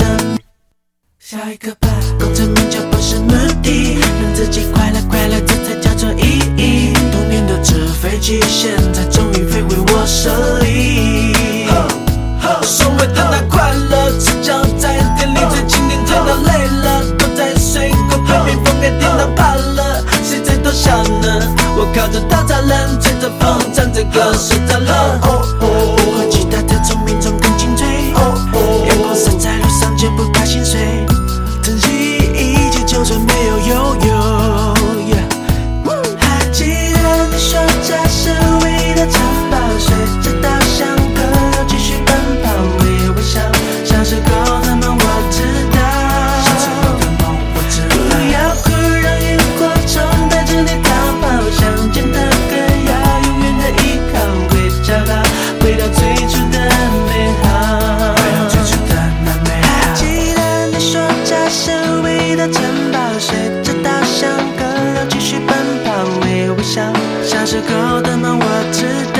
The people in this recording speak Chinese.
欢的颜色。下一个吧，功成名就不是目的，让自己快乐快乐，这才叫做意义。童年的纸飞机，现在终于飞回我手里。所谓的那快乐，赤脚在店里最经典，甜到累了，躲在水沟被蜜蜂给叮到怕了，谁在偷笑呢？我靠着大栅栏，吹着风，唱着歌，睡着了。不管其他的聪明中随着稻香河流继续奔跑，微微笑，小时候的梦，我知道。